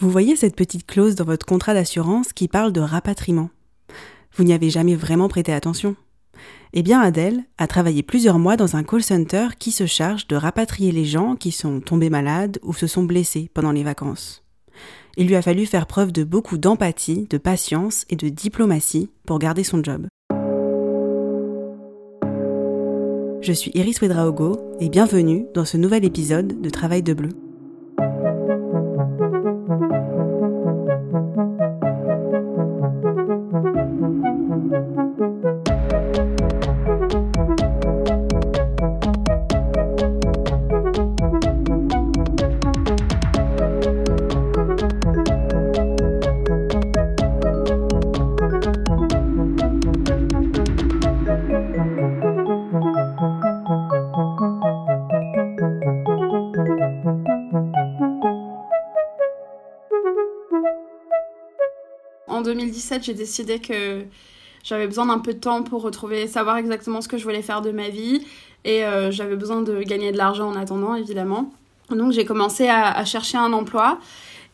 Vous voyez cette petite clause dans votre contrat d'assurance qui parle de rapatriement. Vous n'y avez jamais vraiment prêté attention. Eh bien, Adèle a travaillé plusieurs mois dans un call center qui se charge de rapatrier les gens qui sont tombés malades ou se sont blessés pendant les vacances. Il lui a fallu faire preuve de beaucoup d'empathie, de patience et de diplomatie pour garder son job. Je suis Iris Wedraogo et bienvenue dans ce nouvel épisode de Travail de Bleu. 2017, j'ai décidé que j'avais besoin d'un peu de temps pour retrouver, savoir exactement ce que je voulais faire de ma vie. Et euh, j'avais besoin de gagner de l'argent en attendant, évidemment. Donc j'ai commencé à, chercher un emploi.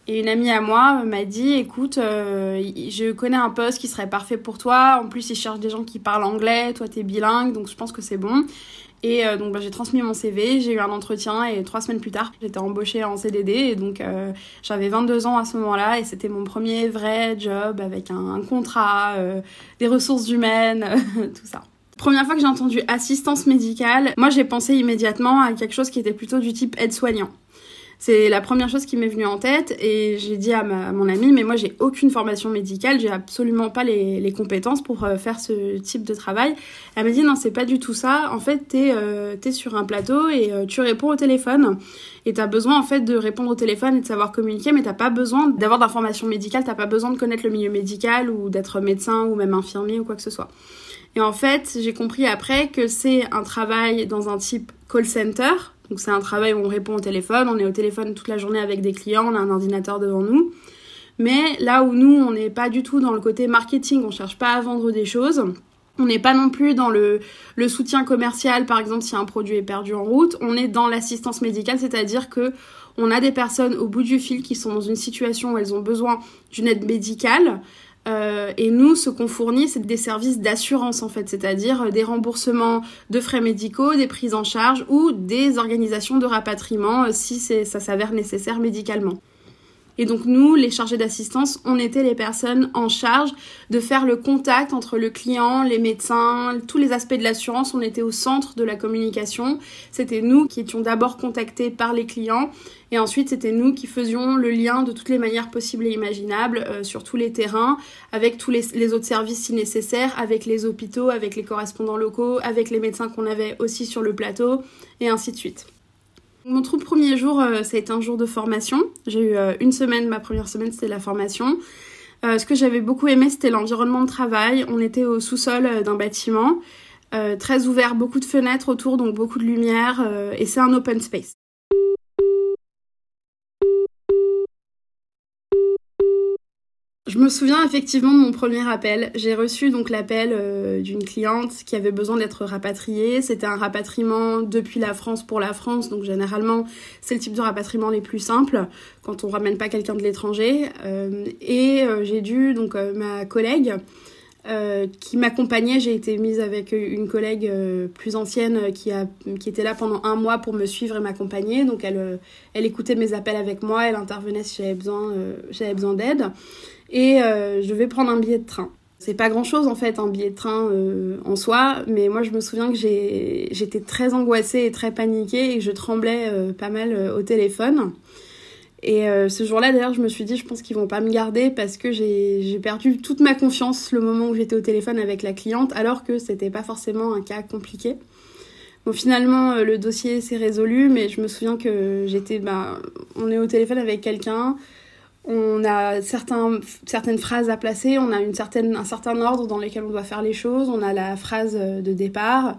Et une amie à moi m'a dit, écoute, euh, je connais un poste qui serait parfait pour toi. En plus, ils cherchent des gens qui parlent anglais. Toi, t'es bilingue, donc je pense que c'est bon. Et euh, donc bah, j'ai transmis mon CV, j'ai eu un entretien et trois semaines plus tard, j'étais embauchée en CDD et donc euh, j'avais 22 ans à ce moment-là et c'était mon premier vrai job avec un, contrat, euh, des ressources humaines, tout ça. Première fois que j'ai entendu assistance médicale, moi j'ai pensé immédiatement à quelque chose qui était plutôt du type aide-soignant. C'est la première chose qui m'est venue en tête et j'ai dit à, mon amie, mais moi j'ai aucune formation médicale, j'ai absolument pas les, compétences pour euh, faire ce type de travail. Elle m'a dit, non, c'est pas du tout ça. En fait, t'es euh, sur un plateau et euh, tu réponds au téléphone et t'as besoin en fait de répondre au téléphone et de savoir communiquer, mais t'as pas besoin d'avoir d'informations médicales, t'as pas besoin de connaître le milieu médical ou d'être médecin ou même infirmier ou quoi que ce soit. Et en fait, j'ai compris après que c'est un travail dans un type call center, donc c'est un travail où on répond au téléphone, on est au téléphone toute la journée avec des clients, on a un ordinateur devant nous. Mais là où nous, on n'est pas du tout dans le côté marketing, on cherche pas à vendre des choses. On n'est pas non plus dans le, le, soutien commercial, par exemple si un produit est perdu en route. On est dans l'assistance médicale, c'est-à-dire que on a des personnes au bout du fil qui sont dans une situation où elles ont besoin d'une aide médicale. Euh, et nous, ce qu'on fournit, c'est des services d'assurance en fait, c'est-à-dire euh, des remboursements de frais médicaux, des prises en charge ou des organisations de rapatriement euh, si ça s'avère nécessaire médicalement. Et donc nous, les chargés d'assistance, on était les personnes en charge de faire le contact entre le client, les médecins, tous les aspects de l'assurance. On était au centre de la communication. C'était nous qui étions d'abord contactés par les clients et ensuite c'était nous qui faisions le lien de toutes les manières possibles et imaginables euh, sur tous les terrains, avec tous les, les autres services si nécessaire, avec les hôpitaux, avec les correspondants locaux, avec les médecins qu'on avait aussi sur le plateau et ainsi de suite. Mon tout premier jour, euh, ça a été un jour de formation. J'ai eu euh, une semaine, ma première semaine, c'était la formation. Euh, ce que j'avais beaucoup aimé, c'était l'environnement de travail. On était au sous-sol d'un bâtiment, très ouvert, beaucoup de fenêtres autour, donc beaucoup de lumière, et c'est un open space. Je me souviens effectivement de mon premier appel. J'ai reçu donc l'appel euh, d'une cliente qui avait besoin d'être rapatriée. C'était un rapatriement depuis la France pour la France, donc généralement c'est le type de rapatriement les plus simples quand on ramène pas quelqu'un de l'étranger. Euh, et euh, j'ai dû donc ma collègue qui m'accompagnait, j'ai été mise avec une collègue plus ancienne qui, a, qui était là pendant un mois pour me suivre et m'accompagner. Donc elle, elle écoutait mes appels avec moi, elle intervenait si j'avais besoin, j'avais besoin d'aide et euh, je vais prendre un billet de train. C'est pas grand chose en fait, un billet de train euh, en soi, mais moi je me souviens que j'étais très angoissée et très paniquée et que je tremblais euh, pas mal au téléphone. Et ce jour-là d'ailleurs, je me suis dit, je pense qu'ils vont pas me garder parce que j'ai perdu toute ma confiance le moment où j'étais au téléphone avec la cliente, alors que c'était pas forcément un cas compliqué. Bon, finalement, le dossier s'est résolu, mais je me souviens que j'étais, bah, on est au téléphone avec quelqu'un, on a certains, certaines phrases à placer, on a une certaine, un certain ordre dans lequel on doit faire les choses, on a la phrase de départ,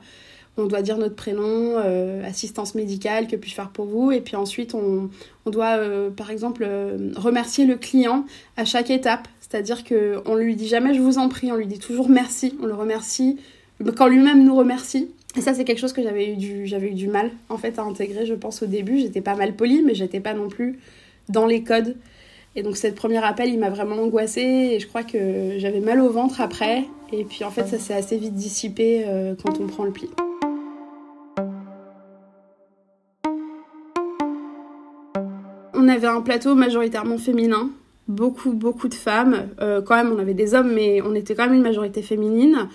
on doit dire notre prénom, euh, assistance médicale, que puis-je faire pour vous, et puis ensuite on, on doit euh, par exemple euh, remercier le client à chaque étape, c'est-à-dire qu'on ne lui dit jamais je vous en prie, on lui dit toujours merci, on le remercie quand lui-même nous remercie. Et ça c'est quelque chose que j'avais eu, du, j'avais eu du mal en fait à intégrer, je pense au début, j'étais pas mal polie, mais j'étais pas non plus dans les codes. Et donc cette premier appel, il m'a vraiment angoissée. Et je crois que j'avais mal au ventre après. Et puis en fait, ça s'est assez vite dissipé quand on prend le pli. On avait un plateau majoritairement féminin, beaucoup beaucoup de femmes. Euh, quand même, on avait des hommes, mais on était quand même une majorité féminine.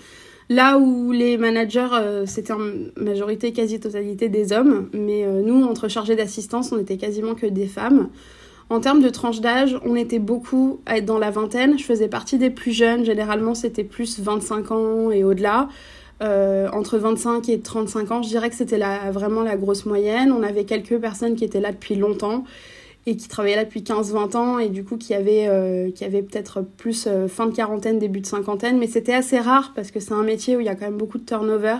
Là où les managers, euh, c'était en majorité quasi-totalité des hommes, mais nous, entre chargés d'assistance, on était quasiment que des femmes. En termes de tranche d'âge, on était beaucoup dans la vingtaine. Je faisais partie des plus jeunes. Généralement, c'était plus 25 ans et au-delà. Euh, entre 25 et 35 ans, je dirais que c'était vraiment la grosse moyenne. On avait quelques personnes qui étaient là depuis longtemps et qui travaillaient là depuis 15-20 ans et du coup qui avaient, euh, qui avaient peut-être plus euh, fin de quarantaine, début de cinquantaine. Mais c'était assez rare parce que c'est un métier où il y a quand même beaucoup de turnover.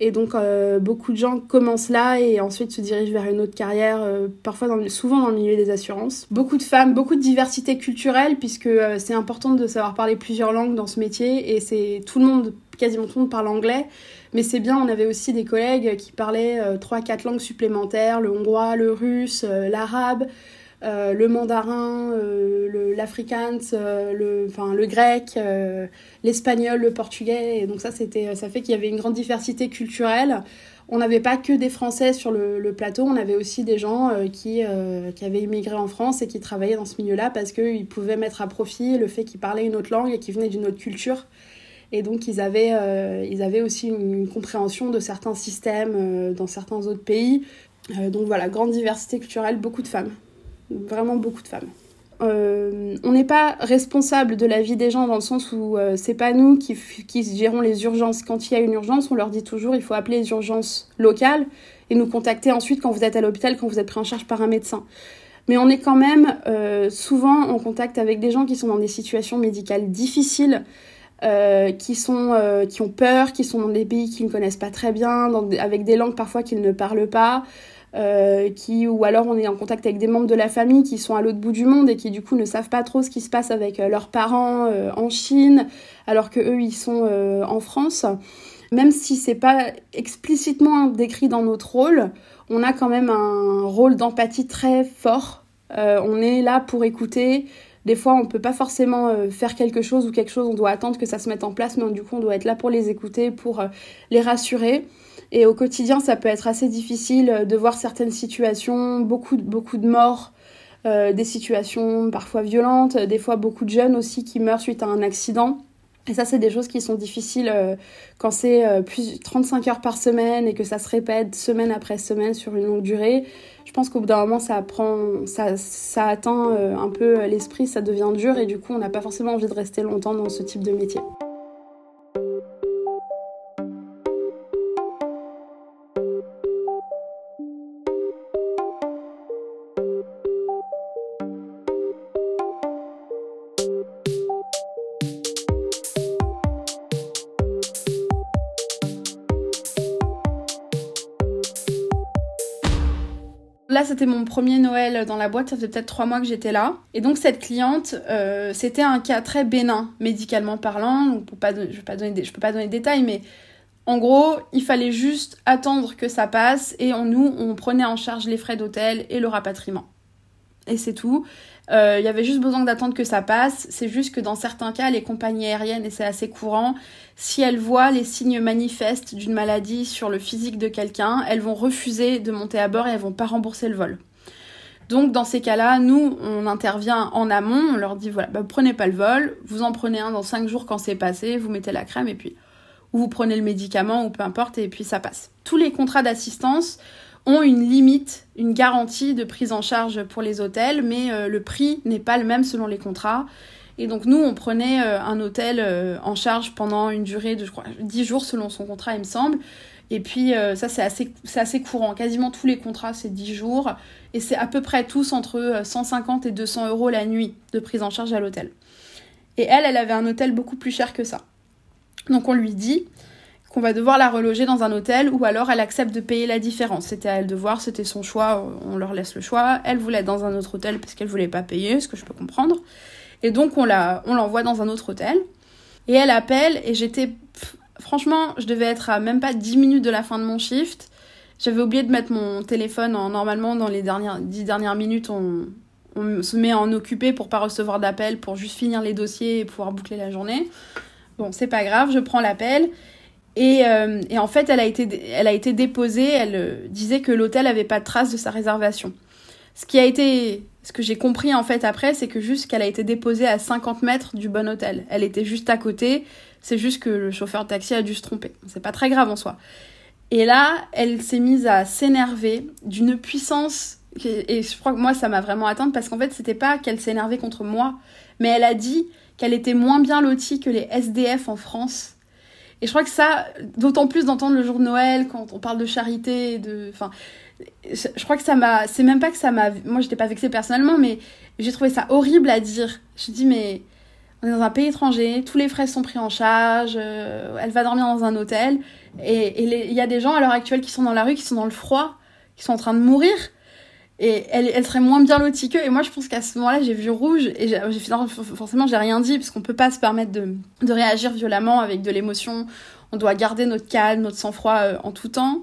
Et donc, euh, beaucoup de gens commencent là et ensuite se dirigent vers une autre carrière, euh, parfois dans souvent dans le milieu des assurances. Beaucoup de femmes, beaucoup de diversité culturelle, puisque euh, c'est important de savoir parler plusieurs langues dans ce métier et c'est tout le monde, quasiment tout le monde parle anglais. Mais c'est bien, on avait aussi des collègues qui parlaient trois, quatre langues supplémentaires, le hongrois, le russe, l'arabe. Euh, le mandarin, euh, l'afrikaans, euh, le, enfin, le grec, l'espagnol, le portugais. Et donc ça, c'était, ça fait qu'il y avait une grande diversité culturelle. On n'avait pas que des Français sur le, plateau, on avait aussi des gens qui, qui avaient immigré en France et qui travaillaient dans ce milieu-là parce qu'ils pouvaient mettre à profit le fait qu'ils parlaient une autre langue et qu'ils venaient d'une autre culture. Et donc ils avaient, ils avaient aussi une, compréhension de certains systèmes dans certains autres pays. donc voilà, grande diversité culturelle, beaucoup de femmes vraiment beaucoup de femmes. Euh, on n'est pas responsable de la vie des gens dans le sens où euh, c'est pas nous qui, qui, gérons les urgences. Quand il y a une urgence, on leur dit toujours il faut appeler les urgences locales et nous contacter ensuite quand vous êtes à l'hôpital, quand vous êtes pris en charge par un médecin. Mais on est quand même euh, souvent en contact avec des gens qui sont dans des situations médicales difficiles, qui, sont, qui ont peur, qui sont dans des pays qu'ils ne connaissent pas très bien, avec des langues parfois qu'ils ne parlent pas. Euh, qui, ou alors on est en contact avec des membres de la famille qui sont à l'autre bout du monde et qui du coup ne savent pas trop ce qui se passe avec euh, leurs parents euh, en Chine, alors que eux ils sont en France. Même si c'est pas explicitement décrit dans notre rôle, on a quand même un rôle d'empathie très fort. on est là pour écouter. Des fois, on peut pas forcément faire quelque chose ou quelque chose, on doit attendre que ça se mette en place, mais du coup, on doit être là pour les écouter, pour les rassurer. Et au quotidien, ça peut être assez difficile de voir certaines situations, beaucoup, beaucoup de morts, euh, des situations parfois violentes, des fois beaucoup de jeunes aussi qui meurent suite à un accident. Et ça, c'est des choses qui sont difficiles euh, quand c'est euh, plus 35 heures par semaine et que ça se répète semaine après semaine sur une longue durée. Je pense qu'au bout d'un moment, ça, prend, ça, ça atteint un peu l'esprit, ça devient dur et du coup, on n'a pas forcément envie de rester longtemps dans ce type de métier. Là, c'était mon premier Noël dans la boîte, ça faisait peut-être trois mois que j'étais là. Et donc, cette cliente, euh, c'était un cas très bénin, médicalement parlant. Je ne peux pas donner de détails, mais en gros, il fallait juste attendre que ça passe et on, nous, on prenait en charge les frais d'hôtel et le rapatriement. Et c'est tout. Euh, il y avait juste besoin d'attendre que ça passe. C'est juste que dans certains cas, les compagnies aériennes, et c'est assez courant, si elles voient les signes manifestes d'une maladie sur le physique de quelqu'un, elles vont refuser de monter à bord et elles vont pas rembourser le vol. Donc dans ces cas-là, nous, on intervient en amont, on leur dit voilà, bah, prenez pas le vol, vous en prenez un dans 5 jours quand c'est passé, vous mettez la crème et puis ou vous prenez le médicament ou peu importe et puis ça passe. Tous les contrats d'assistance ont une limite, une garantie de prise en charge pour les hôtels, mais euh, le prix n'est pas le même selon les contrats. Et donc nous, on prenait euh, un hôtel euh, en charge pendant une durée de, je crois, 10 jours selon son contrat, il me semble. Et puis ça, c'est assez, assez courant. Quasiment tous les contrats, c'est 10 jours. Et c'est à peu près tous entre 150 et 200 euros la nuit de prise en charge à l'hôtel. Et elle, elle avait un hôtel beaucoup plus cher que ça. Donc on lui dit, qu'on va devoir la reloger dans un hôtel ou alors elle accepte de payer la différence. C'était à elle de voir, c'était son choix, on leur laisse le choix. Elle voulait être dans un autre hôtel parce qu'elle voulait pas payer, ce que je peux comprendre. Et donc on la, on l'envoie dans un autre hôtel. Et elle appelle et j'étais, franchement, je devais être à même pas 10 minutes de la fin de mon shift. J'avais oublié de mettre mon téléphone en, normalement dans les dernières 10 dernières minutes on, on se met en occupé pour pas recevoir d'appel, pour juste finir les dossiers et pouvoir boucler la journée. Bon, c'est pas grave, je prends l'appel. Et, euh, et, en fait, elle a été, elle a été déposée. Elle euh, disait que l'hôtel avait pas de trace de sa réservation. Ce qui a été, ce que j'ai compris en fait après, c'est que juste qu'elle a été déposée à 50 mètres du bon hôtel. Elle était juste à côté. C'est juste que le chauffeur de taxi a dû se tromper. C'est pas très grave en soi. Et là, elle s'est mise à s'énerver d'une puissance et je crois que moi ça m'a vraiment atteinte parce qu'en fait c'était pas qu'elle s'énervait contre moi, mais elle a dit qu'elle était moins bien lotie que les SDF en France. Et je crois que ça, d'autant plus d'entendre le jour de Noël quand on parle de charité, de, enfin, je crois que ça m'a, c'est même pas que ça m'a, moi j'étais pas vexée personnellement, mais j'ai trouvé ça horrible à dire. Je dis mais on est dans un pays étranger, tous les frais sont pris en charge, euh, elle va dormir dans un hôtel, et il y a des gens à l'heure actuelle qui sont dans la rue, qui sont dans le froid, qui sont en train de mourir et elle, serait moins bien lotie qu'eux. Et moi, je pense qu'à ce moment-là, j'ai vu rouge et j'ai forcément, j'ai rien dit parce qu'on peut pas se permettre de, réagir violemment avec de l'émotion. On doit garder notre calme, notre sang-froid euh, en tout temps.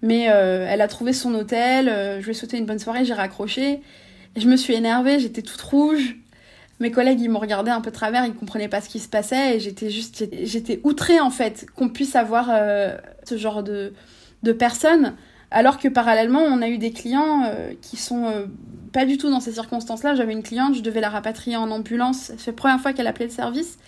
Mais euh, elle a trouvé son hôtel, euh, je lui ai souhaité une bonne soirée, j'ai raccroché. Et je me suis énervée, j'étais toute rouge. Mes collègues, ils m'ont regardé un peu de travers, ils comprenaient pas ce qui se passait et j'étais juste, j'étais outrée en fait qu'on puisse avoir ce genre de, de personnes alors que parallèlement, on a eu des clients euh, qui sont euh, pas du tout dans ces circonstances-là. J'avais une cliente, je devais la rapatrier en ambulance. C'est la première fois qu'elle appelait le service.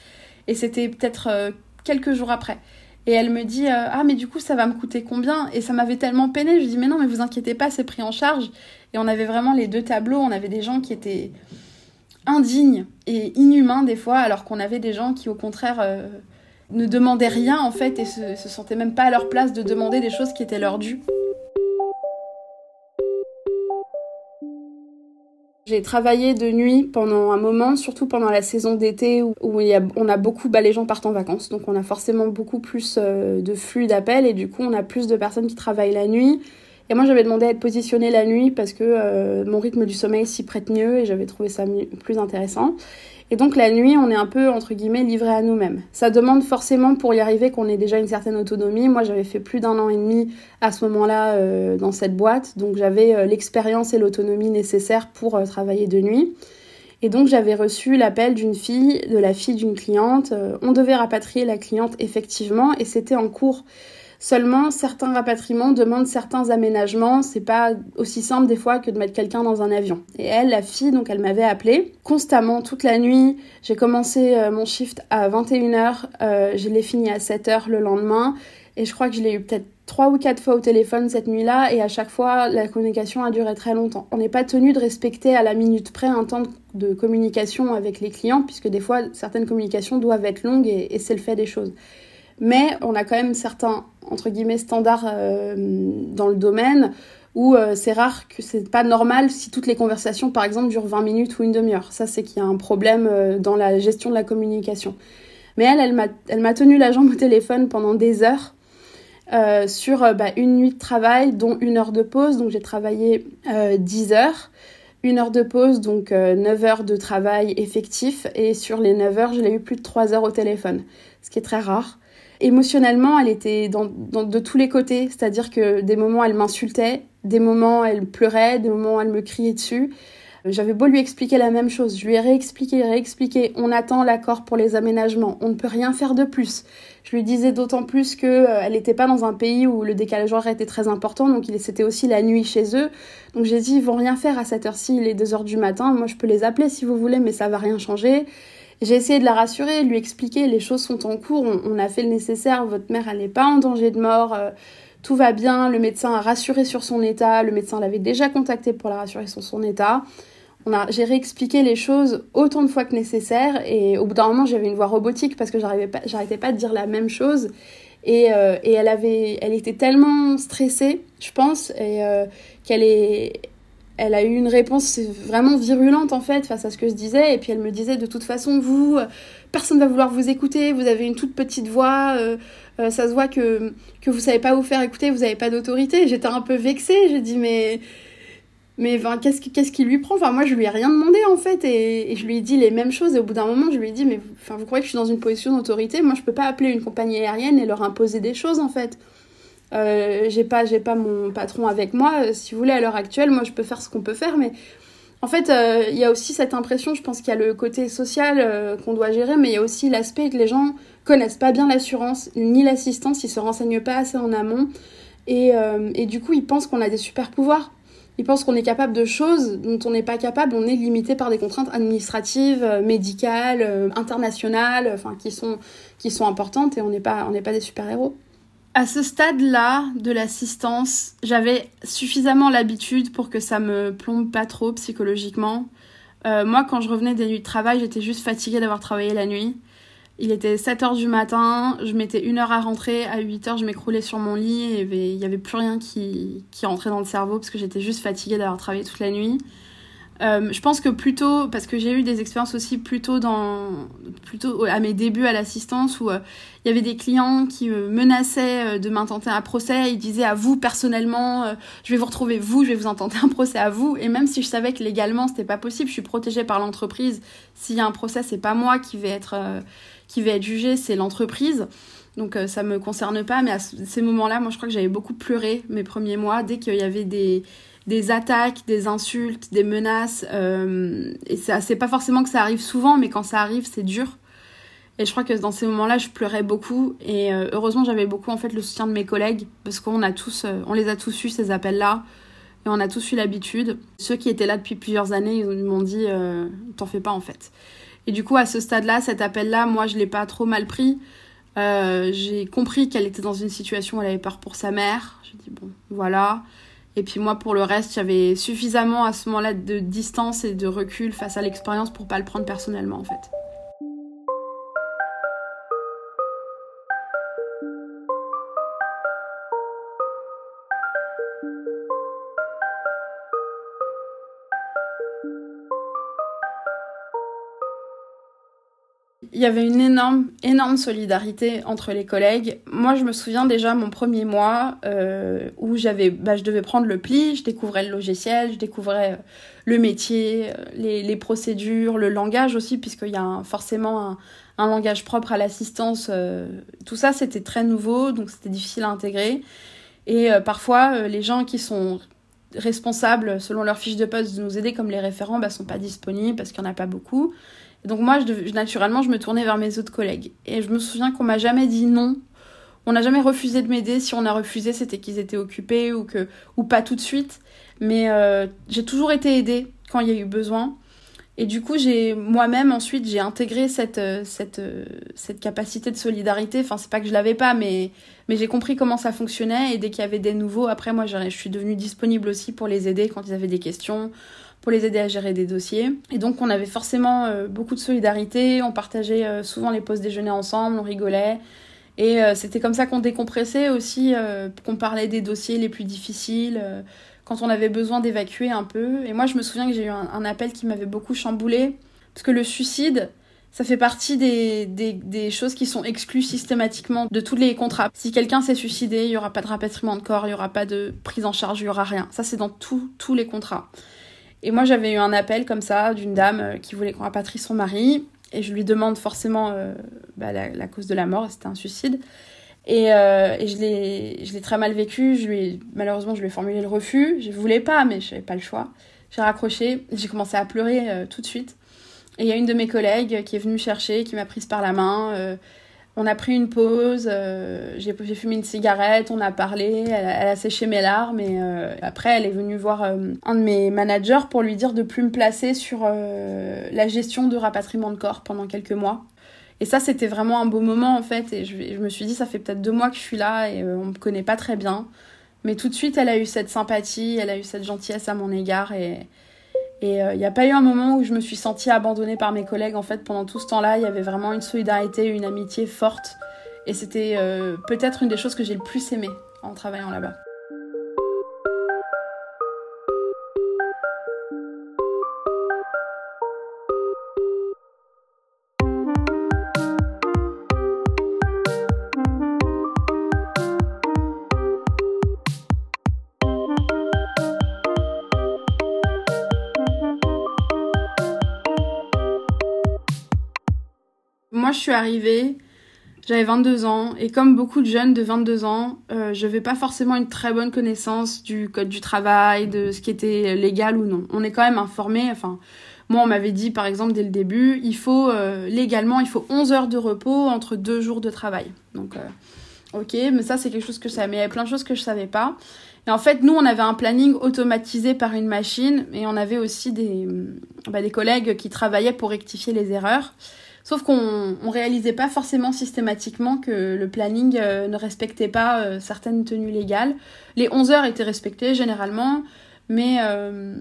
Et c'était peut-être euh, quelques jours après. Et elle me dit Ah, mais du coup, ça va me coûter combien? Et ça m'avait tellement peiné. Je dis Mais non, mais vous inquiétez pas, c'est pris en charge. Et on avait vraiment les deux tableaux. On avait des gens qui étaient indignes et inhumains des fois, alors qu'on avait des gens qui, au contraire, ne demandaient rien en fait et se, se sentaient même pas à leur place de demander des choses qui étaient leur dues. J'ai travaillé de nuit pendant un moment, surtout pendant la saison d'été où, on a beaucoup, bah, les gens partent en vacances, donc on a forcément beaucoup plus euh, de flux d'appels et du coup on a plus de personnes qui travaillent la nuit. Et moi j'avais demandé à être positionnée la nuit parce que euh, mon rythme du sommeil s'y prête mieux et j'avais trouvé ça plus intéressant. Et donc la nuit, on est un peu, entre guillemets, livré à nous-mêmes. Ça demande forcément pour y arriver qu'on ait déjà une certaine autonomie. Moi, j'avais fait plus d'un an et demi à ce moment-là euh, dans cette boîte, donc j'avais euh, l'expérience et l'autonomie nécessaires pour travailler de nuit. Et donc j'avais reçu l'appel d'une fille, de la fille d'une cliente. on devait rapatrier la cliente effectivement, et c'était en cours Seulement, certains rapatriements demandent certains aménagements. C'est pas aussi simple des fois que de mettre quelqu'un dans un avion. Et elle, la fille, donc elle m'avait appelé constamment toute la nuit. J'ai commencé euh, mon shift à 21h, euh, je l'ai fini à 7h le lendemain. Et je crois que je l'ai eu peut-être trois ou quatre fois au téléphone cette nuit-là, et à chaque fois, la communication a duré très longtemps. On n'est pas tenu de respecter à la minute près un temps de communication avec les clients, puisque des fois, certaines communications doivent être longues, et c'est le fait des choses. Mais on a quand même certains, entre guillemets, standards euh, dans le domaine où euh, c'est rare que c'est pas normal si toutes les conversations, par exemple, durent 20 minutes ou une demi-heure. Ça, c'est qu'il y a un problème euh, dans la gestion de la communication. Mais elle, elle m'a tenu la jambe au téléphone pendant des heures. sur bah, une nuit de travail, dont une heure de pause. Donc j'ai travaillé 10 heures. Une heure de pause, donc 9 heures de travail effectif. Et sur les 9 heures, je l'ai eu plus de 3 heures au téléphone, ce qui est très rare émotionnellement, elle était de tous les côtés. C'est-à-dire que des moments, elle m'insultait, des moments, elle pleurait, des moments, elle me criait dessus. J'avais beau lui expliquer la même chose, je lui ai réexpliqué, réexpliqué. On attend l'accord pour les aménagements, on ne peut rien faire de plus. Je lui disais d'autant plus que euh, n'était pas dans un pays où le décalage horaire était très important, donc c'était aussi la nuit chez eux. Donc j'ai dit ils vont rien faire à cette heure-ci, il est 2 heures du matin. Moi je peux les appeler si vous voulez, mais ça va rien changer. J'ai essayé de la rassurer, de lui expliquer les choses sont en cours, on, a fait le nécessaire, votre mère elle n'est pas en danger de mort, euh, tout va bien, le médecin a rassuré sur son état, le médecin l'avait déjà contacté pour la rassurer sur son état. On a, j'ai réexpliqué les choses autant de fois que nécessaire et au bout d'un moment j'avais une voix robotique parce que j'arrivais pas, j'arrêtais pas de dire la même chose et, euh, et elle avait, elle était tellement stressée, je pense, et euh, qu'elle est, elle a eu une réponse vraiment virulente en fait face à ce que je disais. Et puis elle me disait de toute façon vous personne va vouloir vous écouter. Vous avez une toute petite voix euh, euh, ça se voit que que vous savez pas vous faire écouter vous n'avez pas d'autorité. J'étais un peu vexée. J'ai dit mais mais qu'est-ce qui, qu'est-ce qui lui prend? Moi, je lui ai rien demandé en fait, et, je lui ai dit les mêmes choses. Et au bout d'un moment, je lui ai dit, mais vous croyez que je suis dans une position d'autorité? Moi, je peux pas appeler une compagnie aérienne et leur imposer des choses en fait. Euh, j'ai pas j'ai pas mon patron avec moi. Euh, si vous voulez, à l'heure actuelle, moi je peux faire ce qu'on peut faire, mais En fait, euh, il y a aussi cette impression, je pense qu'il y a le côté social qu'on doit gérer, mais il y a aussi l'aspect que les gens connaissent pas bien l'assurance ni l'assistance, ils se renseignent pas assez en amont. Et, et du coup, ils pensent qu'on a des super pouvoirs. Ils pensent qu'on est capable de choses dont on n'est pas capable. On est limité par des contraintes administratives, médicales, internationales, enfin qui sont qui sont importantes et on n'est pas on n'est pas des super héros. À ce stade-là de l'assistance, j'avais suffisamment l'habitude pour que ça me plombe pas trop psychologiquement. Euh, moi, quand je revenais des nuits de travail, j'étais juste fatiguée d'avoir travaillé la nuit. Il était 7 heures du matin, je mettais une heure à rentrer, à 8 heures je m'écroulais sur mon lit, et il n'y avait plus rien qui, qui rentrait dans le cerveau parce que j'étais juste fatiguée d'avoir travaillé toute la nuit. Euh, je pense que plutôt, parce que j'ai eu des expériences aussi plutôt dans, plutôt à mes débuts à l'assistance où euh, il y avait des clients qui me menaçaient euh, de m'intenter un procès. Ils disaient à vous personnellement, je vais vous retrouver vous, je vais vous intenter un procès à vous. Et même si je savais que légalement c'était pas possible, je suis protégée par l'entreprise. S'il y a un procès, c'est pas moi qui vais être, qui vais être jugée, c'est l'entreprise. Donc ça me concerne pas. Mais à ces moments-là, moi je crois que j'avais beaucoup pleuré mes premiers mois dès qu'il y avait des des attaques, des insultes, des menaces. Euh, et c'est pas forcément que ça arrive souvent, mais quand ça arrive, c'est dur. Et je crois que dans ces moments-là, je pleurais beaucoup. Et euh, heureusement, j'avais beaucoup en fait le soutien de mes collègues parce qu'on a tous, euh, on les a tous eu ces appels-là. Et on a tous eu l'habitude. Ceux qui étaient là depuis plusieurs années, ils m'ont dit, t'en fais pas en fait. Et du coup, à ce stade-là, cet appel-là, moi, je l'ai pas trop mal pris. j'ai compris qu'elle était dans une situation où elle avait peur pour sa mère. J'ai dit bon, voilà. Et puis moi, pour le reste, j'avais suffisamment à ce moment-là de distance et de recul face à l'expérience pour pas le prendre personnellement en fait. Il y avait une énorme, énorme solidarité entre les collègues. Moi, je me souviens déjà mon premier mois euh, où bah, je devais prendre le pli, je découvrais le logiciel, je découvrais euh, le métier, euh, les, procédures, le langage aussi, puisqu'il y a forcément un, langage propre à l'assistance. tout ça, c'était très nouveau, donc c'était difficile à intégrer. Et parfois, les gens qui sont responsables, selon leur fiche de poste, de nous aider comme les référents, bah, sont pas disponibles parce qu'il n'y en a pas beaucoup donc moi, naturellement, je me tournais vers mes autres collègues. Et je me souviens qu'on m'a jamais dit non. On n'a jamais refusé de m'aider. Si on a refusé, c'était qu'ils étaient occupés ou, que, ou pas tout de suite. Mais euh, j'ai toujours été aidée quand il y a eu besoin. Et du coup, j'ai moi-même ensuite j'ai intégré cette, euh, cette, euh, cette capacité de solidarité. Enfin, c'est pas que je l'avais pas, mais, mais j'ai compris comment ça fonctionnait. Et dès qu'il y avait des nouveaux, après, moi, je suis devenue disponible aussi pour les aider quand ils avaient des questions pour les aider à gérer des dossiers. Et donc on avait forcément euh, beaucoup de solidarité, on partageait euh, souvent les pauses déjeuner ensemble, on rigolait. Et euh, c'était comme ça qu'on décompressait aussi, qu'on parlait des dossiers les plus difficiles, quand on avait besoin d'évacuer un peu. Et moi je me souviens que j'ai eu un, appel qui m'avait beaucoup chamboulé, parce que le suicide, ça fait partie des, des, des, choses qui sont exclues systématiquement de tous les contrats. Si quelqu'un s'est suicidé, il n'y aura pas de rapatriement de corps, il n'y aura pas de prise en charge, il n'y aura rien. Ça, c'est dans tous les contrats. Et moi, j'avais eu un appel comme ça d'une dame euh, qui voulait qu'on rapatrie son mari. Et je lui demande forcément euh, bah, la, cause de la mort, c'était un suicide. Et, euh, je l'ai très mal vécu. Je lui malheureusement, je lui ai formulé le refus. Je voulais pas, mais je n'avais pas le choix. J'ai raccroché, j'ai commencé à pleurer tout de suite. Et il y a une de mes collègues qui est venue me chercher, qui m'a prise par la main. On a pris une pause, euh, j'ai fumé une cigarette, on a parlé, elle, a séché mes larmes et euh, après elle est venue voir euh, un de mes managers pour lui dire de plus me placer sur la gestion de rapatriement de corps pendant quelques mois. Et ça c'était vraiment un beau moment en fait et je, me suis dit ça fait peut-être deux mois que je suis là et on me connaît pas très bien. Mais tout de suite elle a eu cette sympathie, elle a eu cette gentillesse à mon égard et, et il euh, n'y a pas eu un moment où je me suis sentie abandonnée par mes collègues. En fait, pendant tout ce temps-là, il y avait vraiment une solidarité, une amitié forte. Et c'était euh, peut-être une des choses que j'ai le plus aimé en travaillant là-bas. Je suis arrivée, J'avais 22 ans et comme beaucoup de jeunes de 22 ans, euh, je n'avais pas forcément une très bonne connaissance du code du travail, de ce qui était légal ou non. On est quand même informé, enfin, moi on m'avait dit par exemple dès le début, il faut euh, légalement, il faut 11 heures de repos entre deux jours de travail. Donc euh, ok, mais ça c'est quelque chose que je savais, mais il y avait plein de choses que je savais pas. Et en fait, nous, on avait un planning automatisé par une machine et on avait aussi des, bah, des collègues qui travaillaient pour rectifier les erreurs. Sauf qu'on ne réalisait pas forcément systématiquement que le planning euh, ne respectait pas euh, certaines tenues légales. Les 11 heures étaient respectées généralement, mais euh,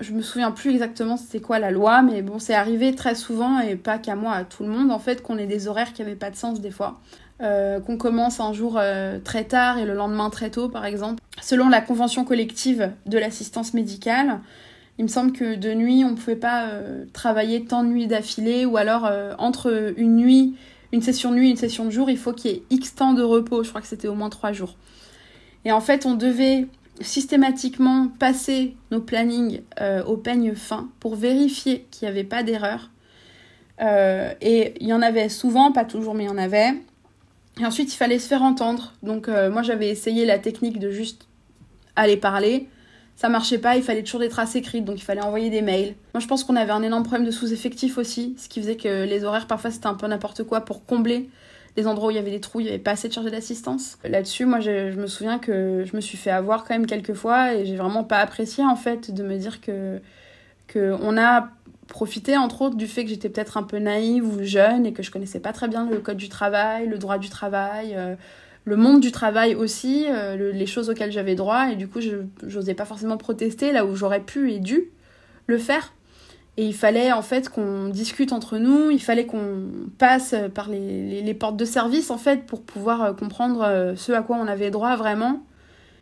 je me souviens plus exactement c'était quoi la loi, mais bon, c'est arrivé très souvent, et pas qu'à moi, à tout le monde, en fait, qu'on ait des horaires qui n'avaient pas de sens des fois. qu'on commence un jour très tard et le lendemain très tôt, par exemple. Selon la convention collective de l'assistance médicale, il me semble que de nuit, on ne pouvait pas euh, travailler tant de nuits d'affilée, ou alors euh, entre une nuit, une session de nuit une session de jour, il faut qu'il y ait X temps de repos. Je crois que c'était au moins trois jours. Et en fait, on devait systématiquement passer nos plannings euh, au peigne fin pour vérifier qu'il n'y avait pas d'erreur. et il y en avait souvent, pas toujours, mais il y en avait. Et ensuite, il fallait se faire entendre. Donc, moi, j'avais essayé la technique de juste aller parler ça marchait pas, il fallait toujours des traces écrites, donc il fallait envoyer des mails. Moi je pense qu'on avait un énorme problème de sous-effectif aussi, ce qui faisait que les horaires parfois c'était un peu n'importe quoi pour combler les endroits où il y avait des trous, il n'y avait pas assez de chargés d'assistance. Là-dessus, moi je, me souviens que je me suis fait avoir quand même quelques fois et j'ai vraiment pas apprécié en fait de me dire que, a profité entre autres du fait que j'étais peut-être un peu naïve ou jeune et que je connaissais pas très bien le code du travail, le droit du travail. Euh, le monde du travail aussi, euh, les choses auxquelles j'avais droit, et du coup, je n'osais pas forcément protester là où j'aurais pu et dû le faire. Et il fallait en fait qu'on discute entre nous, il fallait qu'on passe par les, les, portes de service en fait pour pouvoir euh, comprendre euh, ce à quoi on avait droit vraiment.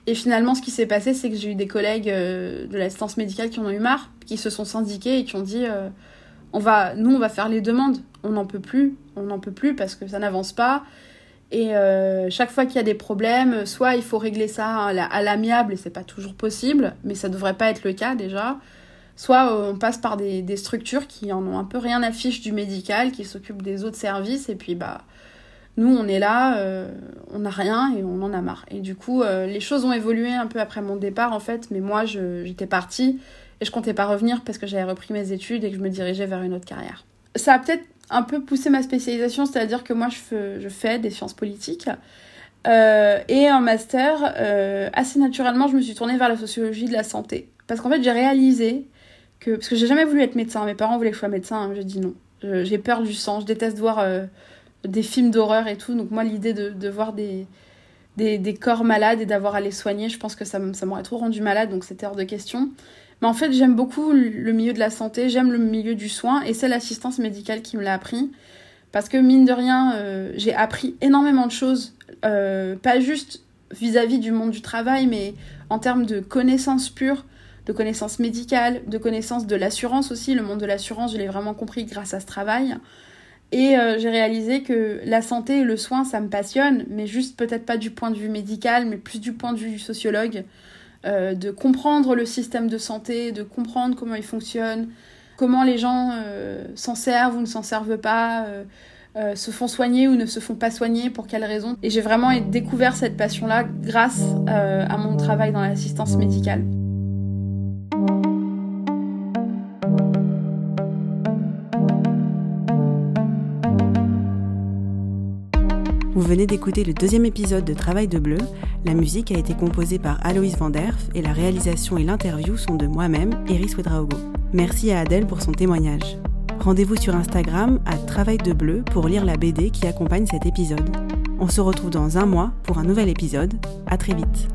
Et finalement, ce qui s'est passé, c'est que j'ai eu des collègues de l'assistance médicale qui en ont eu marre, qui se sont syndiqués et qui ont dit on va, nous, on va faire les demandes, on n'en peut plus, on n'en peut plus parce que ça n'avance pas. Et euh, chaque fois qu'il y a des problèmes, soit il faut régler ça à l'amiable et c'est pas toujours possible, mais ça devrait pas être le cas déjà. Soit euh, on passe par des, structures qui en ont un peu rien à fiche du médical, qui s'occupent des autres services, et puis bah nous on est là, euh, on n'a rien et on en a marre. Et du coup, les choses ont évolué un peu après mon départ en fait, mais moi j'étais partie et je comptais pas revenir parce que j'avais repris mes études et que je me dirigeais vers une autre carrière. Ça a peut-être un peu poussé ma spécialisation, c'est-à-dire que moi je fais, je fais des sciences politiques. Euh, et en master, euh, assez naturellement, je me suis tournée vers la sociologie de la santé. Parce qu'en fait, j'ai réalisé que. Parce que j'ai jamais voulu être médecin, mes parents voulaient que je sois médecin, hein, j'ai dit non. J'ai peur du sang, je déteste voir euh, des films d'horreur et tout. Donc, moi, l'idée de, de, voir des, des, des, corps malades et d'avoir à les soigner, je pense que ça, ça m'aurait trop rendu malade, donc c'était hors de question. Mais en fait, j'aime beaucoup le milieu de la santé, j'aime le milieu du soin, et c'est l'assistance médicale qui me l'a appris. Parce que mine de rien, euh, j'ai appris énormément de choses, euh, pas juste vis-à-vis du monde du travail, mais en termes de connaissances pures, de connaissances médicales, de connaissances de l'assurance aussi. Le monde de l'assurance, je l'ai vraiment compris grâce à ce travail. Et euh, j'ai réalisé que la santé et le soin, ça me passionne, mais juste peut-être pas du point de vue médical, mais plus du point de vue du sociologue. Euh, de comprendre le système de santé, de comprendre comment il fonctionne, comment les gens euh, s'en servent ou ne s'en servent pas, euh, se font soigner ou ne se font pas soigner, pour quelles raisons. Et j'ai vraiment découvert cette passion-là grâce à mon travail dans l'assistance médicale. Vous venez d'écouter le deuxième épisode de Travail de Bleu. La musique a été composée par Aloïs Vanderf et la réalisation et l'interview sont de moi-même, Iris Wedraogo. Merci à Adèle pour son témoignage. Rendez-vous sur Instagram à Travail de Bleu pour lire la BD qui accompagne cet épisode. On se retrouve dans un mois pour un nouvel épisode. À très vite.